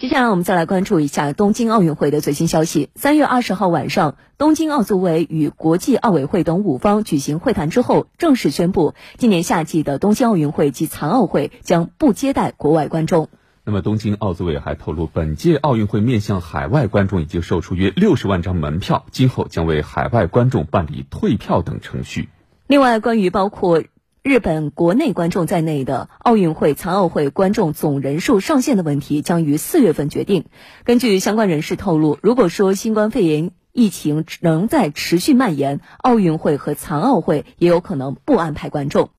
接下来我们再来关注一下东京奥运会的最新消息。三月二十号晚上，东京奥组委与国际奥委会等五方举行会谈之后，正式宣布，今年夏季的东京奥运会及残奥会将不接待国外观众。那么，东京奥组委还透露，本届奥运会面向海外观众已经售出约六十万张门票，今后将为海外观众办理退票等程序。另外，关于包括。日本国内观众在内的奥运会、残奥会观众总人数上限的问题将于四月份决定。根据相关人士透露，如果说新冠肺炎疫情仍在持续蔓延，奥运会和残奥会也有可能不安排观众。